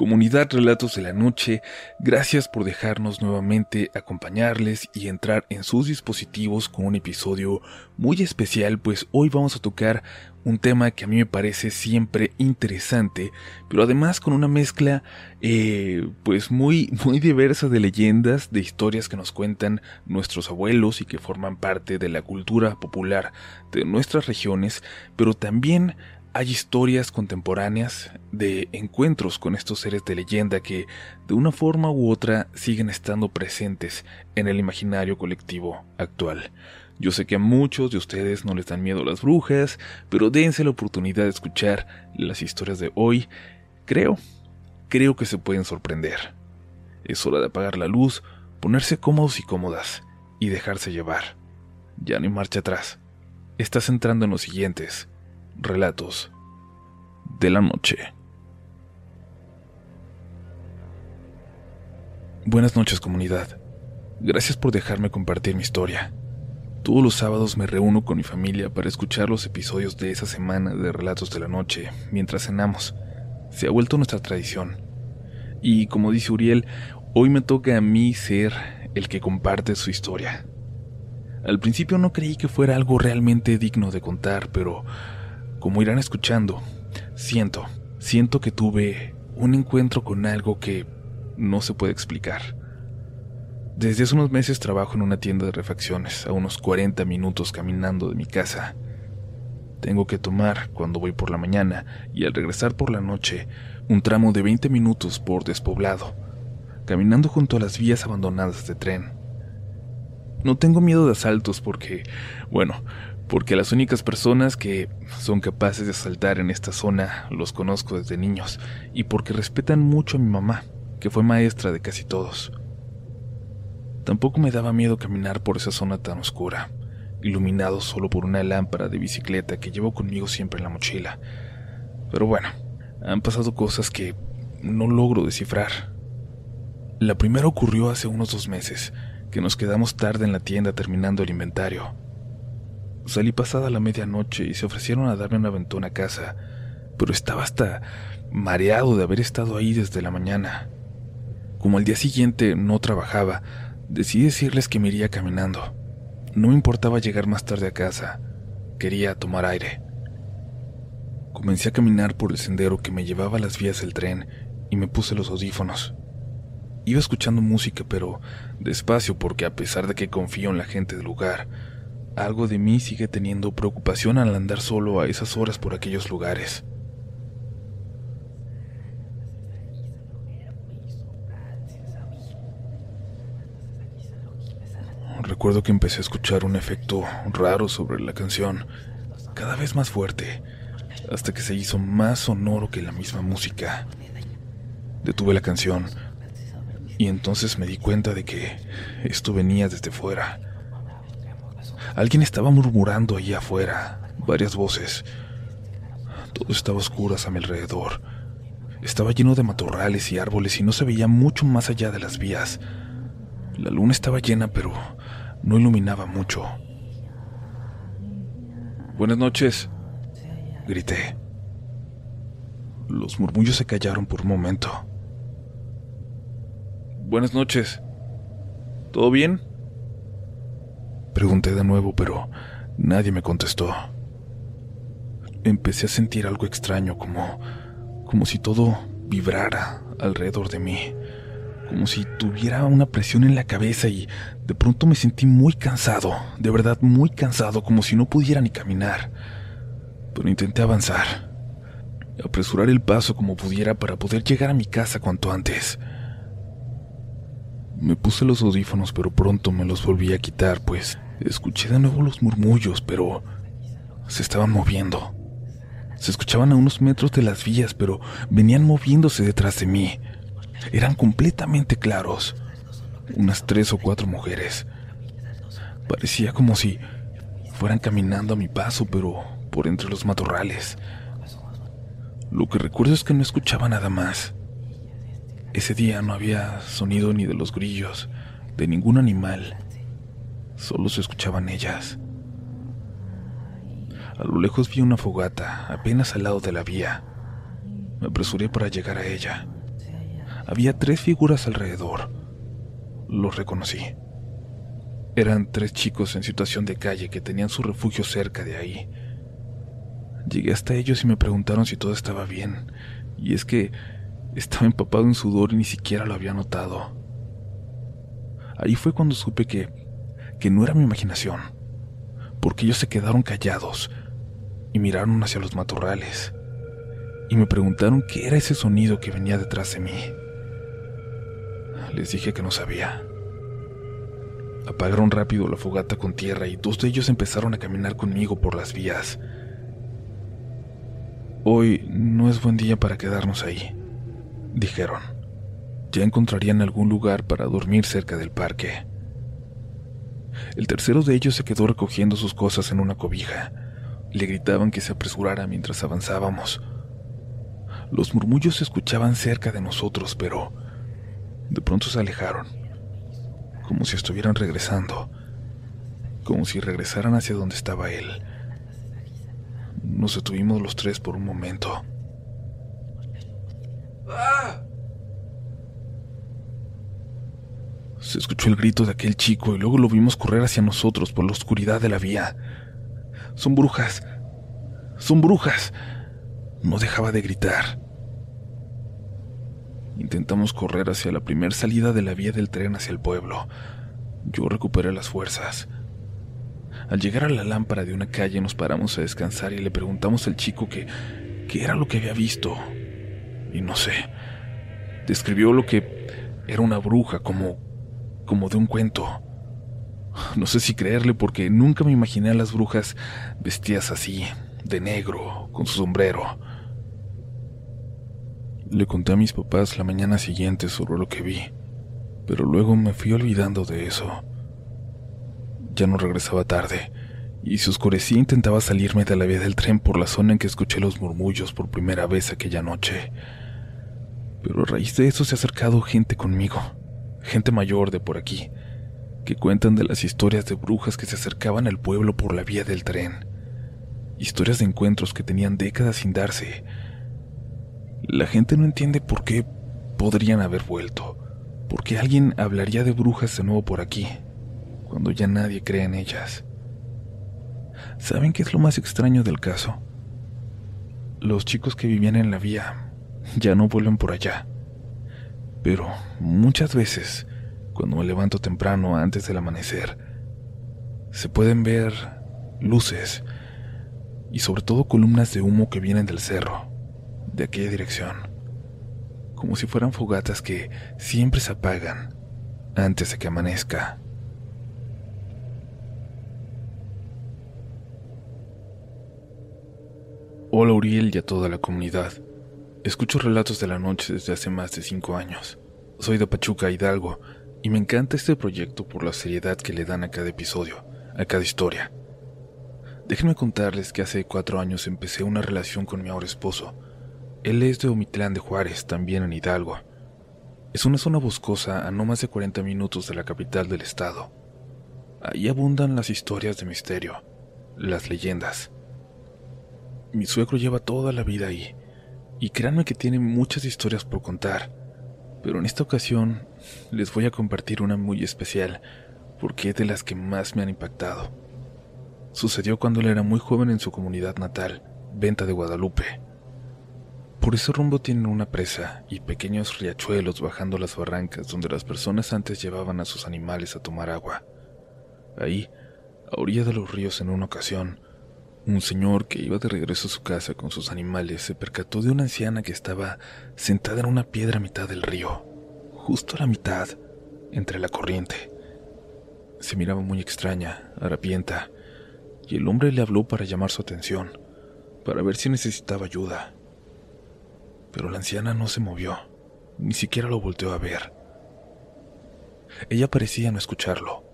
Comunidad Relatos de la Noche, gracias por dejarnos nuevamente acompañarles y entrar en sus dispositivos con un episodio muy especial, pues hoy vamos a tocar un tema que a mí me parece siempre interesante, pero además con una mezcla eh, pues muy, muy diversa de leyendas, de historias que nos cuentan nuestros abuelos y que forman parte de la cultura popular de nuestras regiones, pero también hay historias contemporáneas de encuentros con estos seres de leyenda que, de una forma u otra, siguen estando presentes en el imaginario colectivo actual. Yo sé que a muchos de ustedes no les dan miedo las brujas, pero dense la oportunidad de escuchar las historias de hoy. Creo, creo que se pueden sorprender. Es hora de apagar la luz, ponerse cómodos y cómodas y dejarse llevar. Ya no hay marcha atrás. Estás entrando en los siguientes relatos de la noche. Buenas noches comunidad. Gracias por dejarme compartir mi historia. Todos los sábados me reúno con mi familia para escuchar los episodios de esa semana de Relatos de la Noche mientras cenamos. Se ha vuelto nuestra tradición. Y como dice Uriel, hoy me toca a mí ser el que comparte su historia. Al principio no creí que fuera algo realmente digno de contar, pero como irán escuchando, siento, siento que tuve un encuentro con algo que no se puede explicar. Desde hace unos meses trabajo en una tienda de refacciones, a unos 40 minutos caminando de mi casa. Tengo que tomar, cuando voy por la mañana y al regresar por la noche, un tramo de 20 minutos por despoblado, caminando junto a las vías abandonadas de tren. No tengo miedo de asaltos porque, bueno, porque las únicas personas que son capaces de asaltar en esta zona los conozco desde niños y porque respetan mucho a mi mamá, que fue maestra de casi todos. Tampoco me daba miedo caminar por esa zona tan oscura, iluminado solo por una lámpara de bicicleta que llevo conmigo siempre en la mochila. Pero bueno, han pasado cosas que no logro descifrar. La primera ocurrió hace unos dos meses, que nos quedamos tarde en la tienda terminando el inventario. Salí pasada la medianoche y se ofrecieron a darme un aventón a casa, pero estaba hasta mareado de haber estado ahí desde la mañana. Como al día siguiente no trabajaba, decidí decirles que me iría caminando. No me importaba llegar más tarde a casa, quería tomar aire. Comencé a caminar por el sendero que me llevaba a las vías del tren y me puse los audífonos. Iba escuchando música, pero despacio porque a pesar de que confío en la gente del lugar, algo de mí sigue teniendo preocupación al andar solo a esas horas por aquellos lugares. Recuerdo que empecé a escuchar un efecto raro sobre la canción, cada vez más fuerte, hasta que se hizo más sonoro que la misma música. Detuve la canción y entonces me di cuenta de que esto venía desde fuera Alguien estaba murmurando allí afuera, varias voces. Todo estaba oscuro a mi alrededor. Estaba lleno de matorrales y árboles y no se veía mucho más allá de las vías. La luna estaba llena, pero no iluminaba mucho. Buenas noches, grité. Los murmullos se callaron por un momento. Buenas noches. ¿Todo bien? Pregunté de nuevo, pero nadie me contestó. Empecé a sentir algo extraño, como, como si todo vibrara alrededor de mí, como si tuviera una presión en la cabeza y de pronto me sentí muy cansado, de verdad muy cansado, como si no pudiera ni caminar. Pero intenté avanzar, apresurar el paso como pudiera para poder llegar a mi casa cuanto antes. Me puse los audífonos, pero pronto me los volví a quitar, pues escuché de nuevo los murmullos, pero se estaban moviendo. Se escuchaban a unos metros de las vías, pero venían moviéndose detrás de mí. Eran completamente claros. Unas tres o cuatro mujeres. Parecía como si fueran caminando a mi paso, pero por entre los matorrales. Lo que recuerdo es que no escuchaba nada más. Ese día no había sonido ni de los grillos, de ningún animal. Solo se escuchaban ellas. A lo lejos vi una fogata, apenas al lado de la vía. Me apresuré para llegar a ella. había tres figuras alrededor. Los reconocí. Eran tres chicos en situación de calle que tenían su refugio cerca de ahí. Llegué hasta ellos y me preguntaron si todo estaba bien, y es que estaba empapado en sudor y ni siquiera lo había notado. Ahí fue cuando supe que, que no era mi imaginación, porque ellos se quedaron callados y miraron hacia los matorrales, y me preguntaron qué era ese sonido que venía detrás de mí. Les dije que no sabía. Apagaron rápido la fogata con tierra y dos de ellos empezaron a caminar conmigo por las vías. Hoy no es buen día para quedarnos ahí, dijeron. Ya encontrarían algún lugar para dormir cerca del parque. El tercero de ellos se quedó recogiendo sus cosas en una cobija. Le gritaban que se apresurara mientras avanzábamos. Los murmullos se escuchaban cerca de nosotros, pero de pronto se alejaron, como si estuvieran regresando, como si regresaran hacia donde estaba él. Nos detuvimos los tres por un momento. Se escuchó el grito de aquel chico y luego lo vimos correr hacia nosotros por la oscuridad de la vía. Son brujas. Son brujas. No dejaba de gritar. Intentamos correr hacia la primera salida de la vía del tren hacia el pueblo. Yo recuperé las fuerzas. Al llegar a la lámpara de una calle nos paramos a descansar y le preguntamos al chico qué era lo que había visto. Y no sé. Describió lo que era una bruja, como, como de un cuento. No sé si creerle porque nunca me imaginé a las brujas vestidas así, de negro, con su sombrero. Le conté a mis papás la mañana siguiente sobre lo que vi, pero luego me fui olvidando de eso. Ya no regresaba tarde, y si oscurecía intentaba salirme de la vía del tren por la zona en que escuché los murmullos por primera vez aquella noche. Pero a raíz de eso se ha acercado gente conmigo, gente mayor de por aquí, que cuentan de las historias de brujas que se acercaban al pueblo por la vía del tren. Historias de encuentros que tenían décadas sin darse, la gente no entiende por qué podrían haber vuelto, por qué alguien hablaría de brujas de nuevo por aquí, cuando ya nadie cree en ellas. ¿Saben qué es lo más extraño del caso? Los chicos que vivían en la vía ya no vuelven por allá. Pero muchas veces, cuando me levanto temprano antes del amanecer, se pueden ver luces y sobre todo columnas de humo que vienen del cerro de aquella dirección, como si fueran fogatas que siempre se apagan antes de que amanezca. Hola Uriel y a toda la comunidad. Escucho relatos de la noche desde hace más de cinco años. Soy de Pachuca, Hidalgo, y me encanta este proyecto por la seriedad que le dan a cada episodio, a cada historia. Déjenme contarles que hace cuatro años empecé una relación con mi ahora esposo, él es de Omitlán de Juárez, también en Hidalgo. Es una zona boscosa a no más de 40 minutos de la capital del estado. Ahí abundan las historias de misterio, las leyendas. Mi suegro lleva toda la vida ahí, y créanme que tiene muchas historias por contar, pero en esta ocasión les voy a compartir una muy especial, porque es de las que más me han impactado. Sucedió cuando él era muy joven en su comunidad natal, Venta de Guadalupe. Por ese rumbo tienen una presa y pequeños riachuelos bajando las barrancas donde las personas antes llevaban a sus animales a tomar agua. Ahí, a orilla de los ríos en una ocasión, un señor que iba de regreso a su casa con sus animales se percató de una anciana que estaba sentada en una piedra a mitad del río, justo a la mitad, entre la corriente. Se miraba muy extraña, harapienta, y el hombre le habló para llamar su atención, para ver si necesitaba ayuda pero la anciana no se movió, ni siquiera lo volteó a ver. Ella parecía no escucharlo.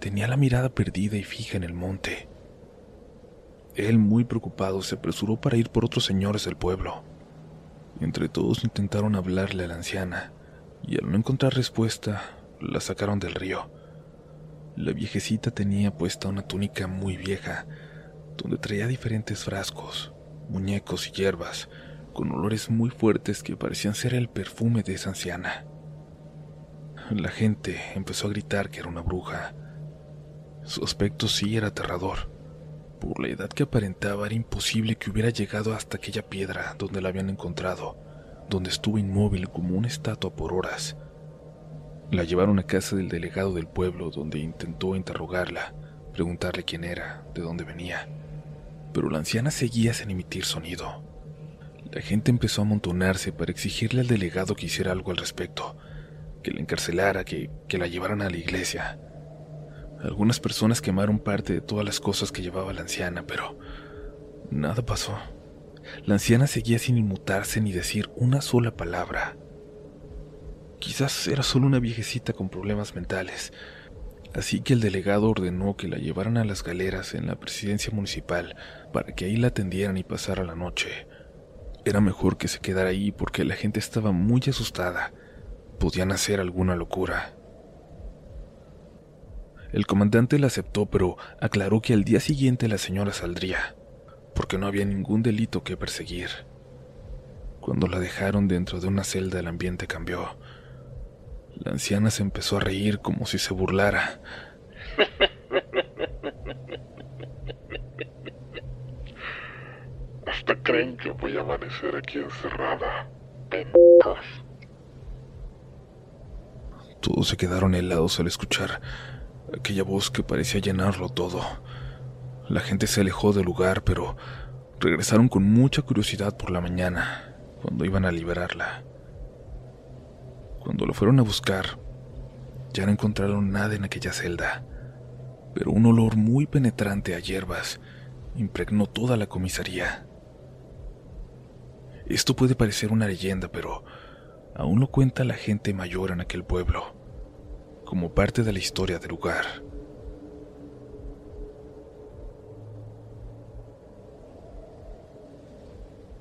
Tenía la mirada perdida y fija en el monte. Él, muy preocupado, se apresuró para ir por otros señores del pueblo. Entre todos intentaron hablarle a la anciana, y al no encontrar respuesta, la sacaron del río. La viejecita tenía puesta una túnica muy vieja, donde traía diferentes frascos, muñecos y hierbas, con olores muy fuertes que parecían ser el perfume de esa anciana. La gente empezó a gritar que era una bruja. Su aspecto sí era aterrador. Por la edad que aparentaba era imposible que hubiera llegado hasta aquella piedra donde la habían encontrado, donde estuvo inmóvil como una estatua por horas. La llevaron a casa del delegado del pueblo donde intentó interrogarla, preguntarle quién era, de dónde venía. Pero la anciana seguía sin emitir sonido. La gente empezó a amontonarse para exigirle al delegado que hiciera algo al respecto, que la encarcelara, que, que la llevaran a la iglesia. Algunas personas quemaron parte de todas las cosas que llevaba la anciana, pero nada pasó. La anciana seguía sin inmutarse ni decir una sola palabra. Quizás era solo una viejecita con problemas mentales, así que el delegado ordenó que la llevaran a las galeras en la presidencia municipal para que ahí la atendieran y pasara la noche. Era mejor que se quedara ahí porque la gente estaba muy asustada. Podían hacer alguna locura. El comandante la aceptó, pero aclaró que al día siguiente la señora saldría, porque no había ningún delito que perseguir. Cuando la dejaron dentro de una celda el ambiente cambió. La anciana se empezó a reír como si se burlara. Hasta creen que voy a amanecer aquí encerrada. Pendejos. Todos se quedaron helados al escuchar aquella voz que parecía llenarlo todo. La gente se alejó del lugar, pero regresaron con mucha curiosidad por la mañana, cuando iban a liberarla. Cuando lo fueron a buscar, ya no encontraron nada en aquella celda, pero un olor muy penetrante a hierbas impregnó toda la comisaría. Esto puede parecer una leyenda, pero aún lo cuenta la gente mayor en aquel pueblo, como parte de la historia del lugar.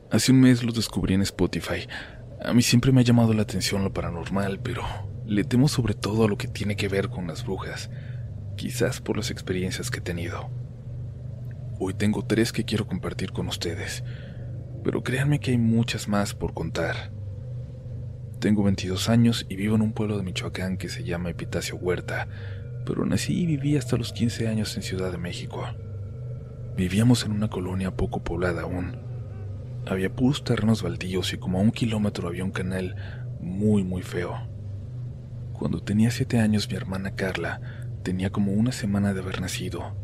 Hace un mes lo descubrí en Spotify. A mí siempre me ha llamado la atención lo paranormal, pero le temo sobre todo a lo que tiene que ver con las brujas, quizás por las experiencias que he tenido. Hoy tengo tres que quiero compartir con ustedes pero créanme que hay muchas más por contar. Tengo 22 años y vivo en un pueblo de Michoacán que se llama Epitacio Huerta, pero nací y viví hasta los 15 años en Ciudad de México. Vivíamos en una colonia poco poblada aún. Había puros terrenos baldíos y como a un kilómetro había un canal muy muy feo. Cuando tenía 7 años mi hermana Carla tenía como una semana de haber nacido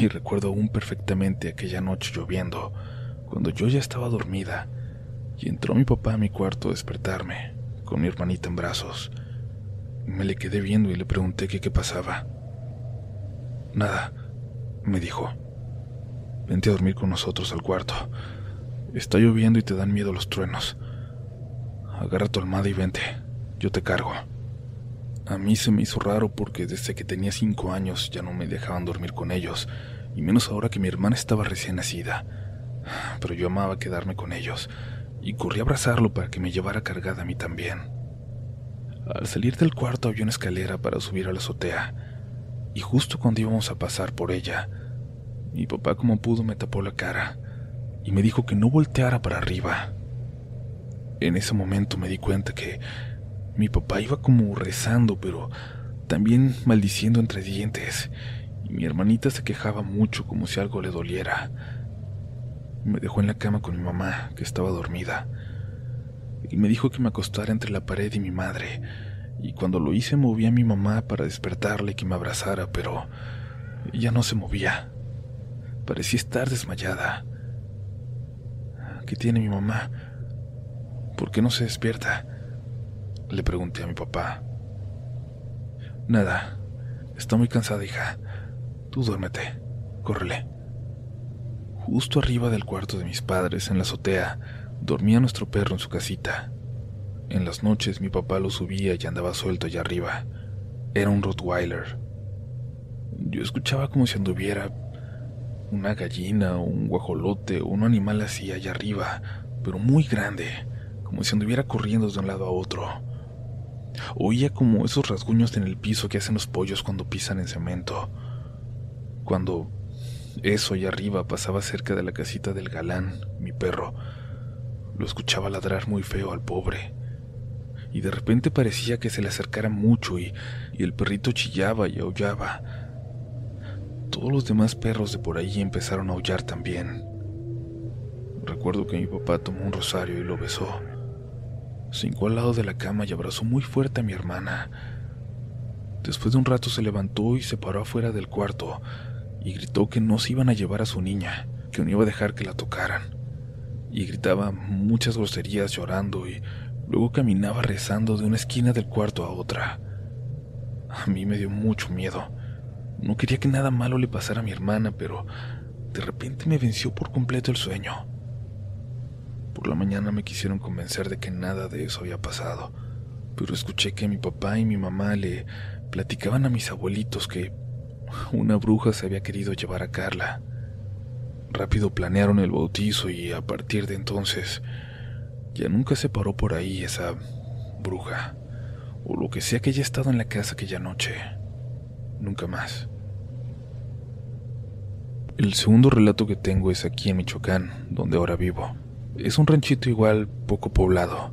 y recuerdo aún perfectamente aquella noche lloviendo cuando yo ya estaba dormida y entró mi papá a mi cuarto a despertarme, con mi hermanita en brazos. Me le quedé viendo y le pregunté qué pasaba. Nada, me dijo. Vente a dormir con nosotros al cuarto. Está lloviendo y te dan miedo los truenos. Agarra tu almohada y vente, yo te cargo. A mí se me hizo raro porque desde que tenía cinco años ya no me dejaban dormir con ellos, y menos ahora que mi hermana estaba recién nacida pero yo amaba quedarme con ellos y corrí a abrazarlo para que me llevara cargada a mí también. Al salir del cuarto había una escalera para subir a la azotea, y justo cuando íbamos a pasar por ella, mi papá como pudo me tapó la cara y me dijo que no volteara para arriba. En ese momento me di cuenta que mi papá iba como rezando, pero también maldiciendo entre dientes, y mi hermanita se quejaba mucho como si algo le doliera. Me dejó en la cama con mi mamá, que estaba dormida, y me dijo que me acostara entre la pared y mi madre, y cuando lo hice moví a mi mamá para despertarle y que me abrazara, pero ella no se movía. Parecía estar desmayada. ¿Qué tiene mi mamá? ¿Por qué no se despierta? Le pregunté a mi papá. Nada, está muy cansada, hija. Tú duérmete, córrele. Justo arriba del cuarto de mis padres, en la azotea, dormía nuestro perro en su casita. En las noches mi papá lo subía y andaba suelto allá arriba. Era un Rottweiler. Yo escuchaba como si anduviera una gallina o un guajolote o un animal así allá arriba, pero muy grande, como si anduviera corriendo de un lado a otro. Oía como esos rasguños en el piso que hacen los pollos cuando pisan en cemento. Cuando eso allá arriba pasaba cerca de la casita del galán, mi perro. Lo escuchaba ladrar muy feo al pobre. Y de repente parecía que se le acercara mucho y, el perrito chillaba y aullaba. Todos los demás perros de por ahí empezaron a aullar también. Recuerdo que mi papá tomó un rosario y lo besó. Se hincó al lado de la cama y abrazó muy fuerte a mi hermana. Después de un rato se levantó y se paró afuera del cuarto y gritó que no se iban a llevar a su niña, que no iba a dejar que la tocaran. Y gritaba muchas groserías llorando y luego caminaba rezando de una esquina del cuarto a otra. A mí me dio mucho miedo. No quería que nada malo le pasara a mi hermana, pero de repente me venció por completo el sueño. Por la mañana me quisieron convencer de que nada de eso había pasado, pero escuché que mi papá y mi mamá le platicaban a mis abuelitos que una bruja se había querido llevar a Carla. Rápido planearon el bautizo y a partir de entonces ya nunca se paró por ahí esa bruja, o lo que sea que haya estado en la casa aquella noche. Nunca más. El segundo relato que tengo es aquí en Michoacán, donde ahora vivo. Es un ranchito igual poco poblado.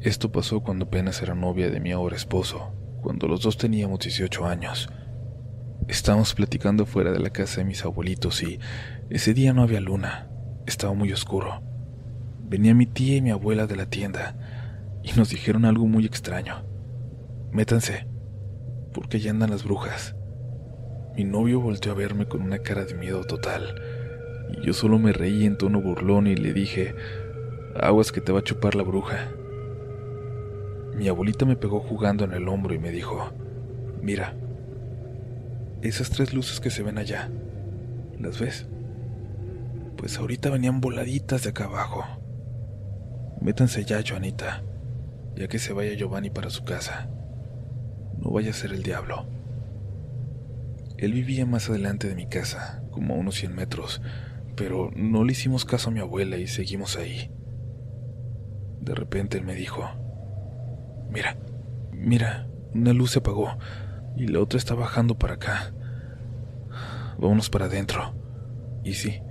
Esto pasó cuando apenas era novia de mi ahora esposo, cuando los dos teníamos 18 años. Estábamos platicando fuera de la casa de mis abuelitos y ese día no había luna, estaba muy oscuro. Venía mi tía y mi abuela de la tienda y nos dijeron algo muy extraño. Métanse, porque ya andan las brujas. Mi novio volteó a verme con una cara de miedo total y yo solo me reí en tono burlón y le dije, aguas que te va a chupar la bruja. Mi abuelita me pegó jugando en el hombro y me dijo, mira, esas tres luces que se ven allá, ¿las ves? Pues ahorita venían voladitas de acá abajo. Métanse ya, Joanita, ya que se vaya Giovanni para su casa. No vaya a ser el diablo. Él vivía más adelante de mi casa, como a unos 100 metros, pero no le hicimos caso a mi abuela y seguimos ahí. De repente él me dijo, mira, mira, una luz se apagó y la otra está bajando para acá. Vámonos para adentro. Y sí,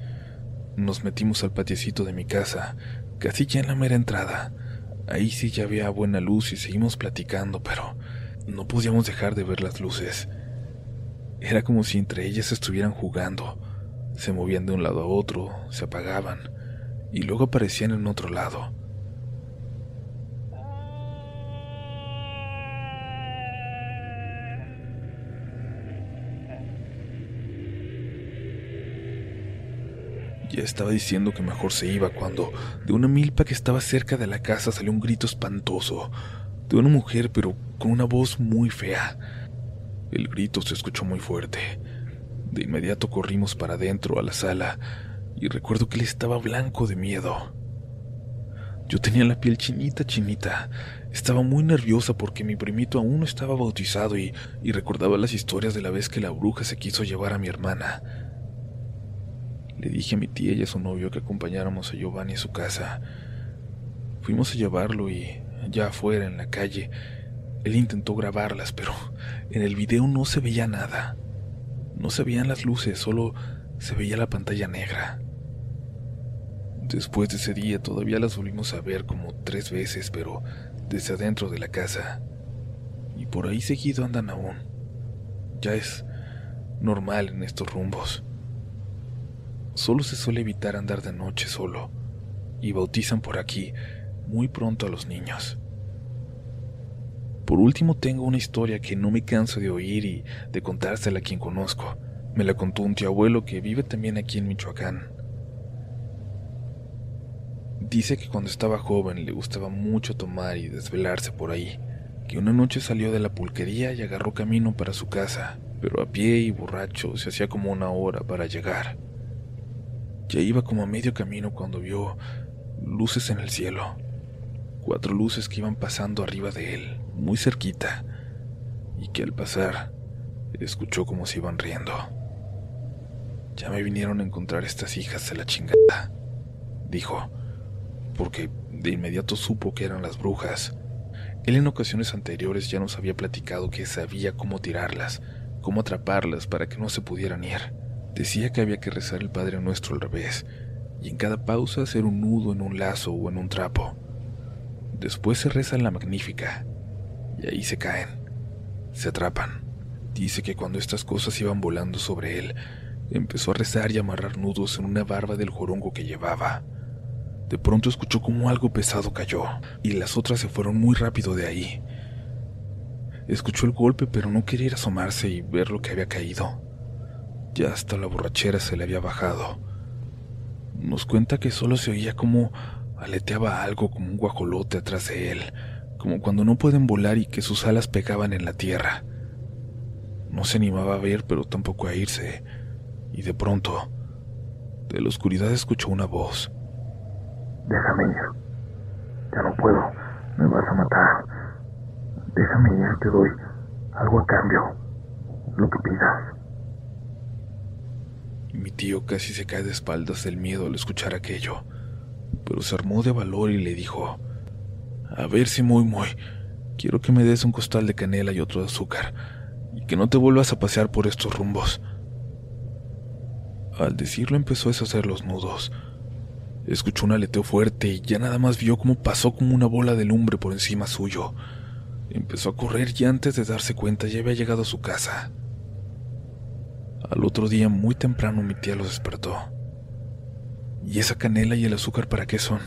nos metimos al patiecito de mi casa, casi ya en la mera entrada. Ahí sí ya había buena luz y seguimos platicando, pero no podíamos dejar de ver las luces. Era como si entre ellas estuvieran jugando. Se movían de un lado a otro, se apagaban y luego aparecían en otro lado. Ya estaba diciendo que mejor se iba cuando de una milpa que estaba cerca de la casa salió un grito espantoso, de una mujer pero con una voz muy fea. El grito se escuchó muy fuerte. De inmediato corrimos para adentro a la sala y recuerdo que él estaba blanco de miedo. Yo tenía la piel chinita, chinita. Estaba muy nerviosa porque mi primito aún no estaba bautizado y, y recordaba las historias de la vez que la bruja se quiso llevar a mi hermana. Le dije a mi tía y a su novio que acompañáramos a Giovanni a su casa. Fuimos a llevarlo y, ya afuera en la calle, él intentó grabarlas, pero en el video no se veía nada. No se veían las luces, solo se veía la pantalla negra. Después de ese día todavía las volvimos a ver como tres veces, pero desde adentro de la casa. Y por ahí seguido andan aún. Ya es normal en estos rumbos. Solo se suele evitar andar de noche solo, y bautizan por aquí muy pronto a los niños. Por último tengo una historia que no me canso de oír y de contársela a quien conozco. Me la contó un tío abuelo que vive también aquí en Michoacán. Dice que cuando estaba joven le gustaba mucho tomar y desvelarse por ahí, que una noche salió de la pulquería y agarró camino para su casa, pero a pie y borracho se hacía como una hora para llegar. Ya iba como a medio camino cuando vio luces en el cielo. Cuatro luces que iban pasando arriba de él, muy cerquita, y que al pasar escuchó como se iban riendo. Ya me vinieron a encontrar estas hijas de la chingada, dijo, porque de inmediato supo que eran las brujas. Él en ocasiones anteriores ya nos había platicado que sabía cómo tirarlas, cómo atraparlas para que no se pudieran ir. Decía que había que rezar el Padre Nuestro al revés y en cada pausa hacer un nudo en un lazo o en un trapo. Después se reza la magnífica y ahí se caen, se atrapan. Dice que cuando estas cosas iban volando sobre él, empezó a rezar y amarrar nudos en una barba del jorongo que llevaba. De pronto escuchó como algo pesado cayó y las otras se fueron muy rápido de ahí. Escuchó el golpe pero no quería asomarse y ver lo que había caído. Ya hasta la borrachera se le había bajado. Nos cuenta que solo se oía como aleteaba algo como un guajolote atrás de él, como cuando no pueden volar y que sus alas pegaban en la tierra. No se animaba a ver, pero tampoco a irse, y de pronto, de la oscuridad escuchó una voz. Déjame ir. Ya no puedo. Me vas a matar. Déjame ir, te doy algo a cambio. Lo que pidas. Mi tío casi se cae de espaldas del miedo al escuchar aquello, pero se armó de valor y le dijo, A ver si muy muy, quiero que me des un costal de canela y otro de azúcar, y que no te vuelvas a pasear por estos rumbos. Al decirlo empezó a deshacer los nudos. Escuchó un aleteo fuerte y ya nada más vio cómo pasó como una bola de lumbre por encima suyo. Empezó a correr y antes de darse cuenta ya había llegado a su casa. Al otro día, muy temprano, mi tía los despertó. ¿Y esa canela y el azúcar para qué son?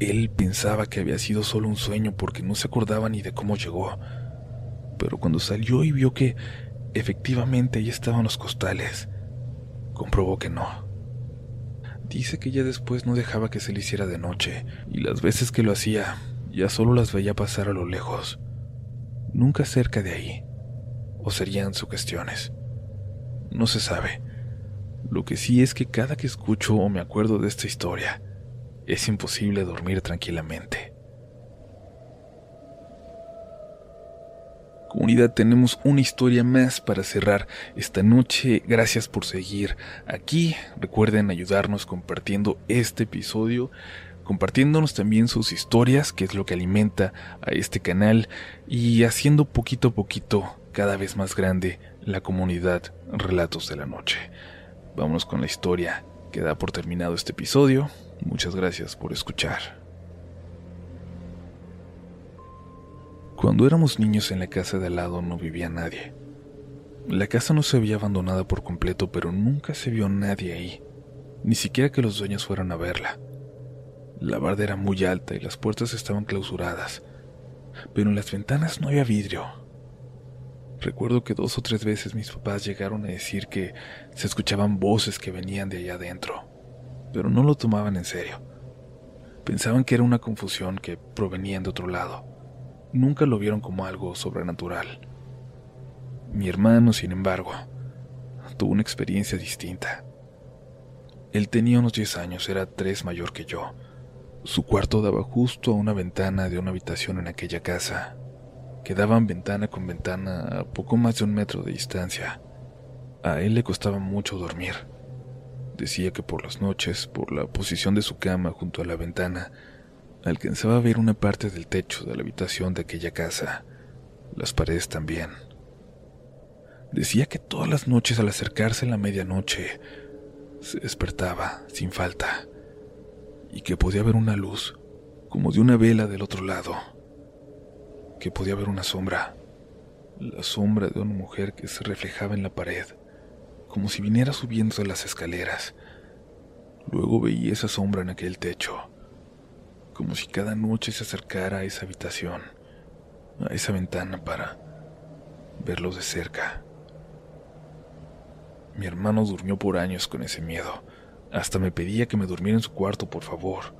Él pensaba que había sido solo un sueño porque no se acordaba ni de cómo llegó. Pero cuando salió y vio que efectivamente ahí estaban los costales, comprobó que no. Dice que ya después no dejaba que se le hiciera de noche, y las veces que lo hacía, ya solo las veía pasar a lo lejos, nunca cerca de ahí, o serían sugestiones. No se sabe. Lo que sí es que cada que escucho o me acuerdo de esta historia, es imposible dormir tranquilamente. Comunidad, tenemos una historia más para cerrar esta noche. Gracias por seguir aquí. Recuerden ayudarnos compartiendo este episodio, compartiéndonos también sus historias, que es lo que alimenta a este canal, y haciendo poquito a poquito cada vez más grande la comunidad Relatos de la Noche. Vamos con la historia que da por terminado este episodio. Muchas gracias por escuchar. Cuando éramos niños en la casa de al lado no vivía nadie. La casa no se había abandonada por completo, pero nunca se vio nadie ahí, ni siquiera que los dueños fueran a verla. La barda era muy alta y las puertas estaban clausuradas, pero en las ventanas no había vidrio. Recuerdo que dos o tres veces mis papás llegaron a decir que se escuchaban voces que venían de allá adentro, pero no lo tomaban en serio. Pensaban que era una confusión que provenía de otro lado. Nunca lo vieron como algo sobrenatural. Mi hermano, sin embargo, tuvo una experiencia distinta. Él tenía unos 10 años, era tres mayor que yo. Su cuarto daba justo a una ventana de una habitación en aquella casa, Quedaban ventana con ventana a poco más de un metro de distancia. A él le costaba mucho dormir. Decía que por las noches, por la posición de su cama junto a la ventana, alcanzaba a ver una parte del techo de la habitación de aquella casa, las paredes también. Decía que todas las noches al acercarse la medianoche, se despertaba sin falta, y que podía ver una luz, como de una vela del otro lado que podía ver una sombra, la sombra de una mujer que se reflejaba en la pared, como si viniera subiendo las escaleras. Luego veía esa sombra en aquel techo, como si cada noche se acercara a esa habitación, a esa ventana para verlo de cerca. Mi hermano durmió por años con ese miedo. Hasta me pedía que me durmiera en su cuarto, por favor.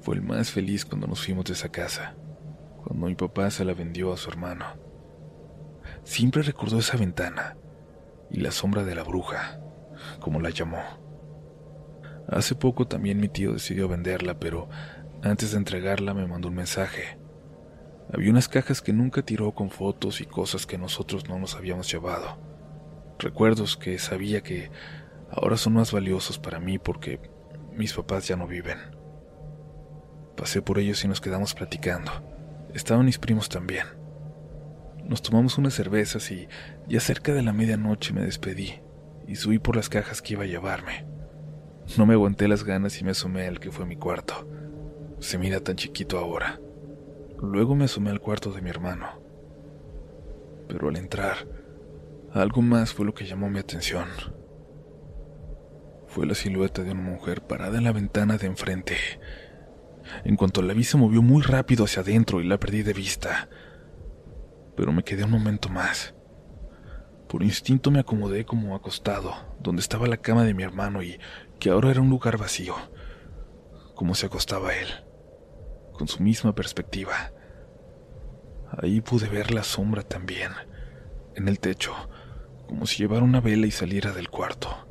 Fue el más feliz cuando nos fuimos de esa casa cuando mi papá se la vendió a su hermano. Siempre recordó esa ventana y la sombra de la bruja, como la llamó. Hace poco también mi tío decidió venderla, pero antes de entregarla me mandó un mensaje. Había unas cajas que nunca tiró con fotos y cosas que nosotros no nos habíamos llevado. Recuerdos que sabía que ahora son más valiosos para mí porque mis papás ya no viven. Pasé por ellos y nos quedamos platicando. Estaban mis primos también. Nos tomamos unas cervezas y ya cerca de la medianoche me despedí y subí por las cajas que iba a llevarme. No me aguanté las ganas y me asomé al que fue mi cuarto. Se mira tan chiquito ahora. Luego me asomé al cuarto de mi hermano. Pero al entrar, algo más fue lo que llamó mi atención. Fue la silueta de una mujer parada en la ventana de enfrente. En cuanto la vi se movió muy rápido hacia adentro y la perdí de vista. Pero me quedé un momento más. Por instinto me acomodé como acostado, donde estaba la cama de mi hermano y que ahora era un lugar vacío, como se acostaba él, con su misma perspectiva. Ahí pude ver la sombra también, en el techo, como si llevara una vela y saliera del cuarto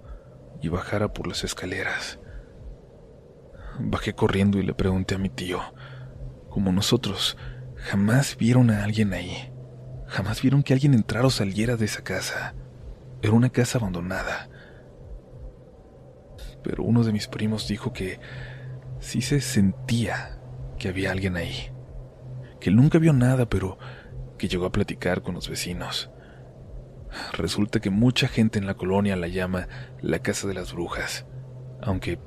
y bajara por las escaleras. Bajé corriendo y le pregunté a mi tío, como nosotros, jamás vieron a alguien ahí. Jamás vieron que alguien entrara o saliera de esa casa. Era una casa abandonada. Pero uno de mis primos dijo que sí se sentía que había alguien ahí. Que nunca vio nada, pero que llegó a platicar con los vecinos. Resulta que mucha gente en la colonia la llama la casa de las brujas, aunque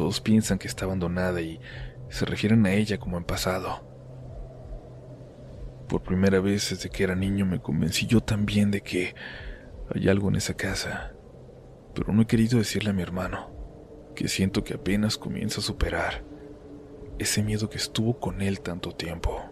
todos piensan que está abandonada y se refieren a ella como en pasado. Por primera vez desde que era niño me convencí yo también de que hay algo en esa casa, pero no he querido decirle a mi hermano, que siento que apenas comienza a superar ese miedo que estuvo con él tanto tiempo.